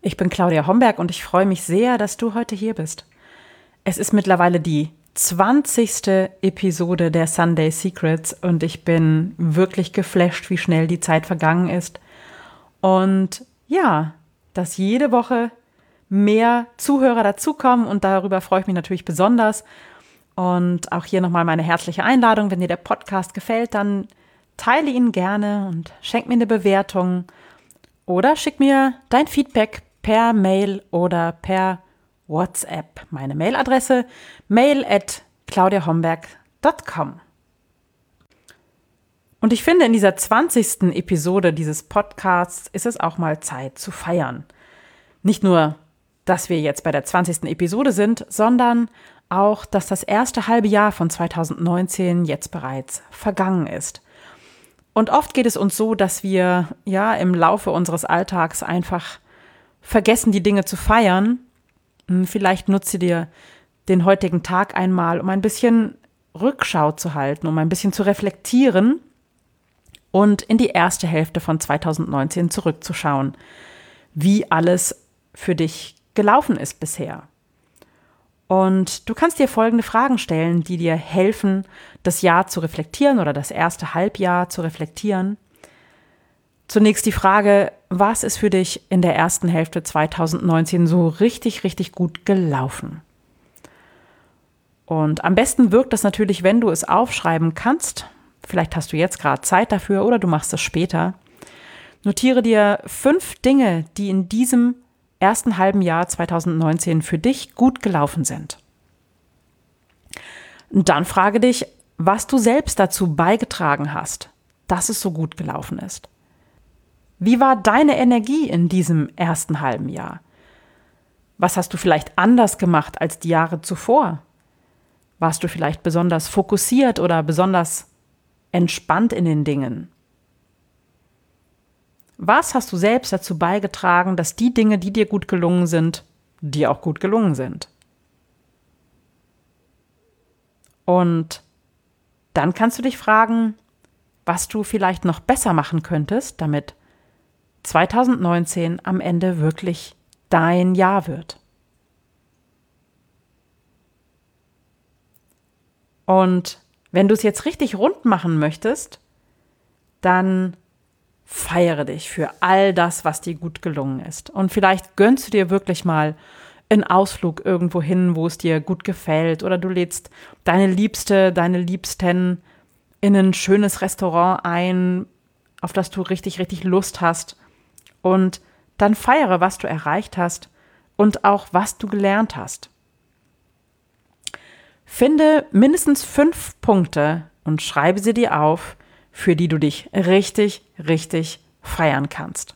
Ich bin Claudia Homberg und ich freue mich sehr, dass du heute hier bist. Es ist mittlerweile die 20. Episode der Sunday Secrets und ich bin wirklich geflasht, wie schnell die Zeit vergangen ist. Und ja, dass jede Woche mehr Zuhörer dazukommen und darüber freue ich mich natürlich besonders. Und auch hier nochmal meine herzliche Einladung. Wenn dir der Podcast gefällt, dann teile ihn gerne und schenk mir eine Bewertung oder schick mir dein Feedback per Mail oder per WhatsApp. Meine Mailadresse mail at claudiahomberg.com. Und ich finde, in dieser 20. Episode dieses Podcasts ist es auch mal Zeit zu feiern. Nicht nur, dass wir jetzt bei der 20. Episode sind, sondern auch, dass das erste halbe Jahr von 2019 jetzt bereits vergangen ist. Und oft geht es uns so, dass wir ja im Laufe unseres Alltags einfach vergessen, die Dinge zu feiern. Hm, vielleicht nutze dir den heutigen Tag einmal, um ein bisschen Rückschau zu halten, um ein bisschen zu reflektieren und in die erste Hälfte von 2019 zurückzuschauen, wie alles für dich gelaufen ist bisher. Und du kannst dir folgende Fragen stellen, die dir helfen, das Jahr zu reflektieren oder das erste Halbjahr zu reflektieren. Zunächst die Frage, was ist für dich in der ersten Hälfte 2019 so richtig, richtig gut gelaufen? Und am besten wirkt das natürlich, wenn du es aufschreiben kannst. Vielleicht hast du jetzt gerade Zeit dafür oder du machst es später. Notiere dir fünf Dinge, die in diesem ersten halben Jahr 2019 für dich gut gelaufen sind. Dann frage dich, was du selbst dazu beigetragen hast, dass es so gut gelaufen ist. Wie war deine Energie in diesem ersten halben Jahr? Was hast du vielleicht anders gemacht als die Jahre zuvor? Warst du vielleicht besonders fokussiert oder besonders entspannt in den Dingen? Was hast du selbst dazu beigetragen, dass die Dinge, die dir gut gelungen sind, dir auch gut gelungen sind? Und dann kannst du dich fragen, was du vielleicht noch besser machen könntest, damit 2019 am Ende wirklich dein Jahr wird. Und wenn du es jetzt richtig rund machen möchtest, dann feiere dich für all das, was dir gut gelungen ist. Und vielleicht gönnst du dir wirklich mal einen Ausflug irgendwo hin, wo es dir gut gefällt. Oder du lädst deine Liebste, deine Liebsten in ein schönes Restaurant ein, auf das du richtig, richtig Lust hast. Und dann feiere, was du erreicht hast und auch, was du gelernt hast. Finde mindestens fünf Punkte und schreibe sie dir auf, für die du dich richtig, richtig feiern kannst.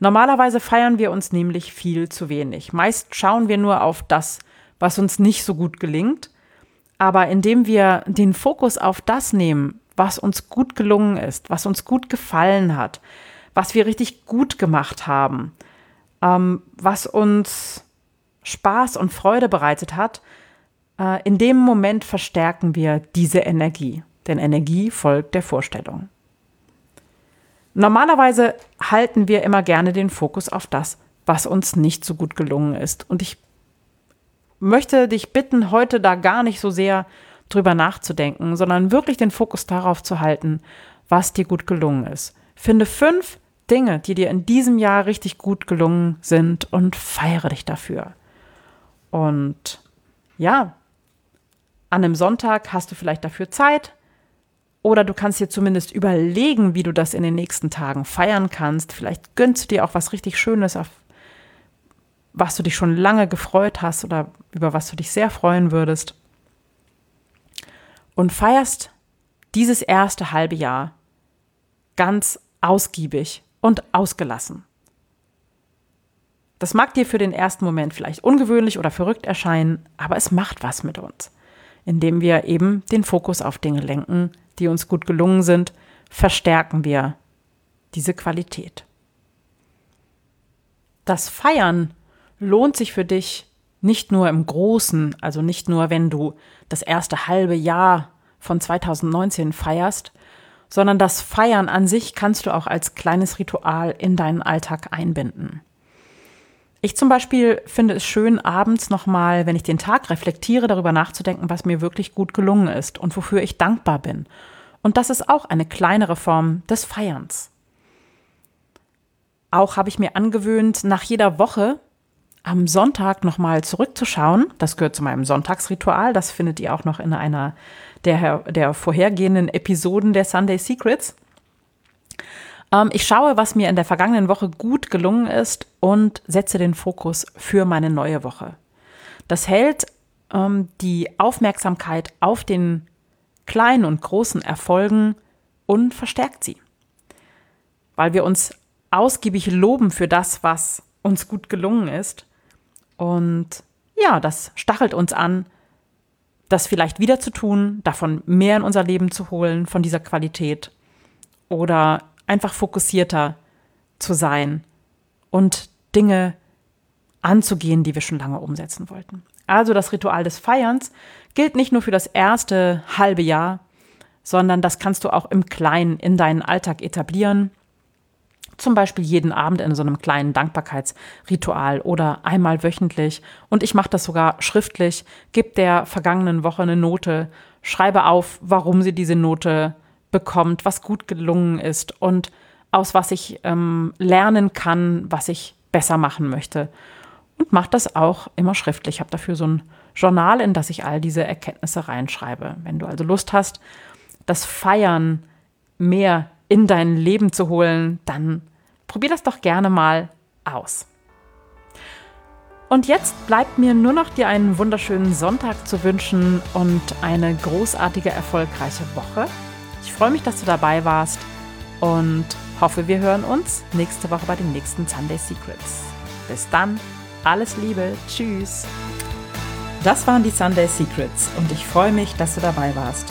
Normalerweise feiern wir uns nämlich viel zu wenig. Meist schauen wir nur auf das, was uns nicht so gut gelingt. Aber indem wir den Fokus auf das nehmen, was uns gut gelungen ist, was uns gut gefallen hat, was wir richtig gut gemacht haben, ähm, was uns Spaß und Freude bereitet hat, äh, in dem Moment verstärken wir diese Energie denn Energie folgt der Vorstellung. Normalerweise halten wir immer gerne den Fokus auf das, was uns nicht so gut gelungen ist. Und ich möchte dich bitten, heute da gar nicht so sehr drüber nachzudenken, sondern wirklich den Fokus darauf zu halten, was dir gut gelungen ist. Finde fünf Dinge, die dir in diesem Jahr richtig gut gelungen sind und feiere dich dafür. Und ja, an einem Sonntag hast du vielleicht dafür Zeit, oder du kannst dir zumindest überlegen, wie du das in den nächsten Tagen feiern kannst. Vielleicht gönnst du dir auch was richtig Schönes, auf was du dich schon lange gefreut hast oder über was du dich sehr freuen würdest. Und feierst dieses erste halbe Jahr ganz ausgiebig und ausgelassen. Das mag dir für den ersten Moment vielleicht ungewöhnlich oder verrückt erscheinen, aber es macht was mit uns, indem wir eben den Fokus auf Dinge lenken, die uns gut gelungen sind, verstärken wir diese Qualität. Das Feiern lohnt sich für dich nicht nur im Großen, also nicht nur, wenn du das erste halbe Jahr von 2019 feierst, sondern das Feiern an sich kannst du auch als kleines Ritual in deinen Alltag einbinden. Ich zum Beispiel finde es schön, abends nochmal, wenn ich den Tag reflektiere, darüber nachzudenken, was mir wirklich gut gelungen ist und wofür ich dankbar bin. Und das ist auch eine kleinere Form des Feierns. Auch habe ich mir angewöhnt, nach jeder Woche am Sonntag nochmal zurückzuschauen. Das gehört zu meinem Sonntagsritual. Das findet ihr auch noch in einer der, der vorhergehenden Episoden der Sunday Secrets. Ähm, ich schaue, was mir in der vergangenen Woche gut gelungen ist und setze den Fokus für meine neue Woche. Das hält ähm, die Aufmerksamkeit auf den kleinen und großen Erfolgen und verstärkt sie. Weil wir uns ausgiebig loben für das, was uns gut gelungen ist. Und ja, das stachelt uns an, das vielleicht wieder zu tun, davon mehr in unser Leben zu holen, von dieser Qualität. Oder einfach fokussierter zu sein und Dinge anzugehen, die wir schon lange umsetzen wollten. Also das Ritual des Feierns gilt nicht nur für das erste halbe Jahr, sondern das kannst du auch im Kleinen in deinen Alltag etablieren. Zum Beispiel jeden Abend in so einem kleinen Dankbarkeitsritual oder einmal wöchentlich. Und ich mache das sogar schriftlich. Gib der vergangenen Woche eine Note, schreibe auf, warum sie diese Note bekommt, was gut gelungen ist und aus was ich ähm, lernen kann, was ich besser machen möchte. Und mache das auch immer schriftlich. Ich habe dafür so ein Journal, in das ich all diese Erkenntnisse reinschreibe. Wenn du also Lust hast, das Feiern mehr in dein Leben zu holen, dann probier das doch gerne mal aus. Und jetzt bleibt mir nur noch dir einen wunderschönen Sonntag zu wünschen und eine großartige, erfolgreiche Woche. Ich freue mich, dass du dabei warst und hoffe, wir hören uns nächste Woche bei den nächsten Sunday Secrets. Bis dann, alles Liebe, tschüss. Das waren die Sunday Secrets und ich freue mich, dass du dabei warst.